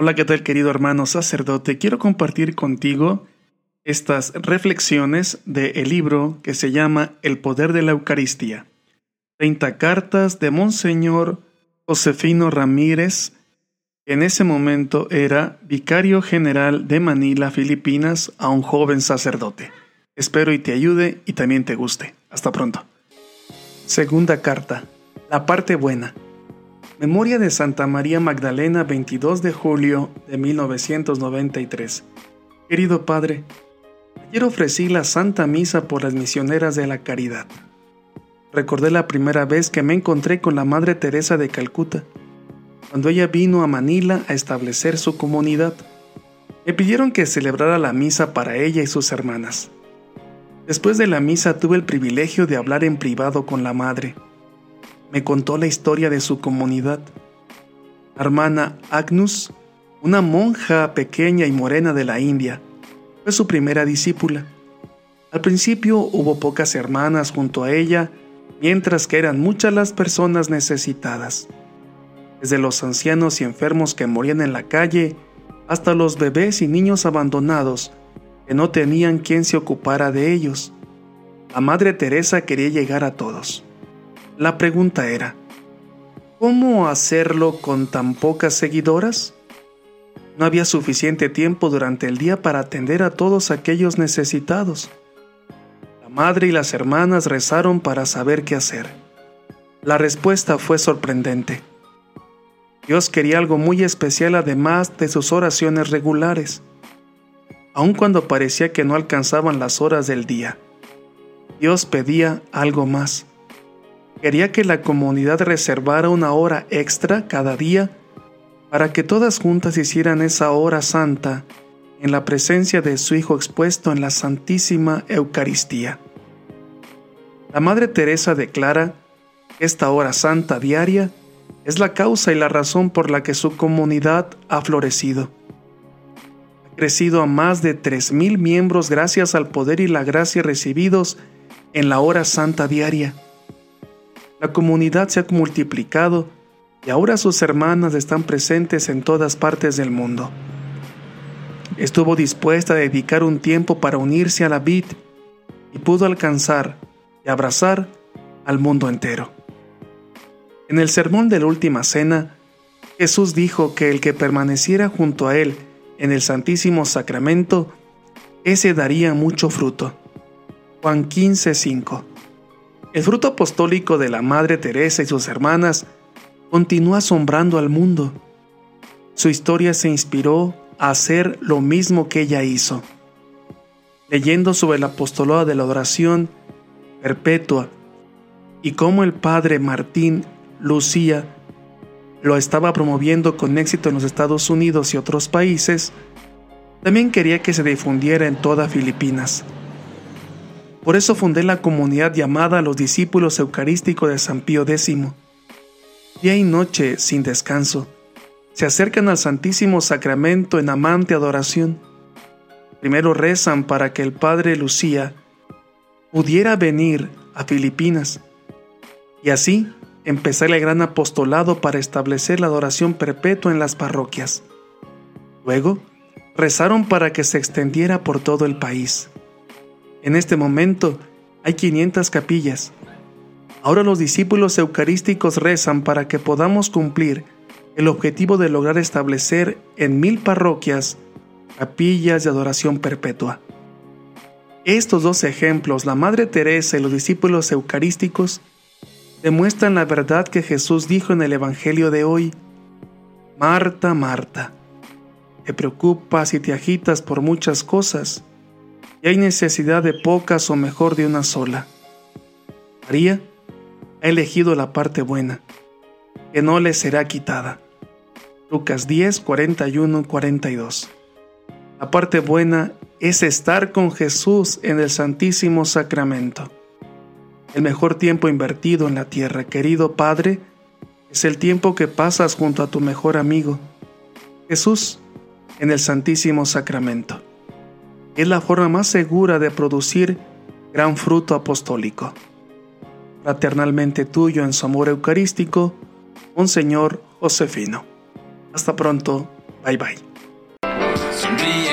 Hola, ¿qué tal querido hermano sacerdote? Quiero compartir contigo estas reflexiones del libro que se llama El poder de la Eucaristía. 30 cartas de Monseñor Josefino Ramírez, que en ese momento era vicario general de Manila, Filipinas, a un joven sacerdote. Espero y te ayude y también te guste. Hasta pronto. Segunda carta. La parte buena. Memoria de Santa María Magdalena 22 de julio de 1993. Querido Padre, ayer ofrecí la Santa Misa por las misioneras de la caridad. Recordé la primera vez que me encontré con la Madre Teresa de Calcuta, cuando ella vino a Manila a establecer su comunidad. Me pidieron que celebrara la misa para ella y sus hermanas. Después de la misa tuve el privilegio de hablar en privado con la Madre me contó la historia de su comunidad. La hermana Agnus, una monja pequeña y morena de la India, fue su primera discípula. Al principio hubo pocas hermanas junto a ella, mientras que eran muchas las personas necesitadas. Desde los ancianos y enfermos que morían en la calle, hasta los bebés y niños abandonados que no tenían quien se ocupara de ellos. La Madre Teresa quería llegar a todos. La pregunta era, ¿cómo hacerlo con tan pocas seguidoras? No había suficiente tiempo durante el día para atender a todos aquellos necesitados. La madre y las hermanas rezaron para saber qué hacer. La respuesta fue sorprendente. Dios quería algo muy especial además de sus oraciones regulares, aun cuando parecía que no alcanzaban las horas del día. Dios pedía algo más. Quería que la comunidad reservara una hora extra cada día para que todas juntas hicieran esa hora santa en la presencia de su Hijo expuesto en la Santísima Eucaristía. La Madre Teresa declara que esta hora santa diaria es la causa y la razón por la que su comunidad ha florecido. Ha crecido a más de 3.000 miembros gracias al poder y la gracia recibidos en la hora santa diaria la comunidad se ha multiplicado y ahora sus hermanas están presentes en todas partes del mundo. Estuvo dispuesta a dedicar un tiempo para unirse a la vid y pudo alcanzar y abrazar al mundo entero. En el sermón de la última cena, Jesús dijo que el que permaneciera junto a él en el Santísimo Sacramento, ese daría mucho fruto. Juan 15:5 el fruto apostólico de la Madre Teresa y sus hermanas continúa asombrando al mundo. Su historia se inspiró a hacer lo mismo que ella hizo. Leyendo sobre el apostolado de la adoración perpetua y cómo el padre Martín Lucía lo estaba promoviendo con éxito en los Estados Unidos y otros países, también quería que se difundiera en toda Filipinas. Por eso fundé la comunidad llamada Los Discípulos Eucarísticos de San Pío X. Día y noche, sin descanso, se acercan al Santísimo Sacramento en amante adoración. Primero rezan para que el Padre Lucía pudiera venir a Filipinas y así empezar el gran apostolado para establecer la adoración perpetua en las parroquias. Luego, rezaron para que se extendiera por todo el país. En este momento hay 500 capillas. Ahora los discípulos eucarísticos rezan para que podamos cumplir el objetivo de lograr establecer en mil parroquias capillas de adoración perpetua. Estos dos ejemplos, la Madre Teresa y los discípulos eucarísticos, demuestran la verdad que Jesús dijo en el Evangelio de hoy. Marta, Marta, te preocupas y te agitas por muchas cosas y hay necesidad de pocas o mejor de una sola. María ha elegido la parte buena, que no le será quitada. Lucas 10, 41, 42. La parte buena es estar con Jesús en el Santísimo Sacramento. El mejor tiempo invertido en la tierra, querido Padre, es el tiempo que pasas junto a tu mejor amigo, Jesús, en el Santísimo Sacramento es la forma más segura de producir gran fruto apostólico. Fraternalmente tuyo en su amor eucarístico, Monseñor Josefino. Hasta pronto Bye bye.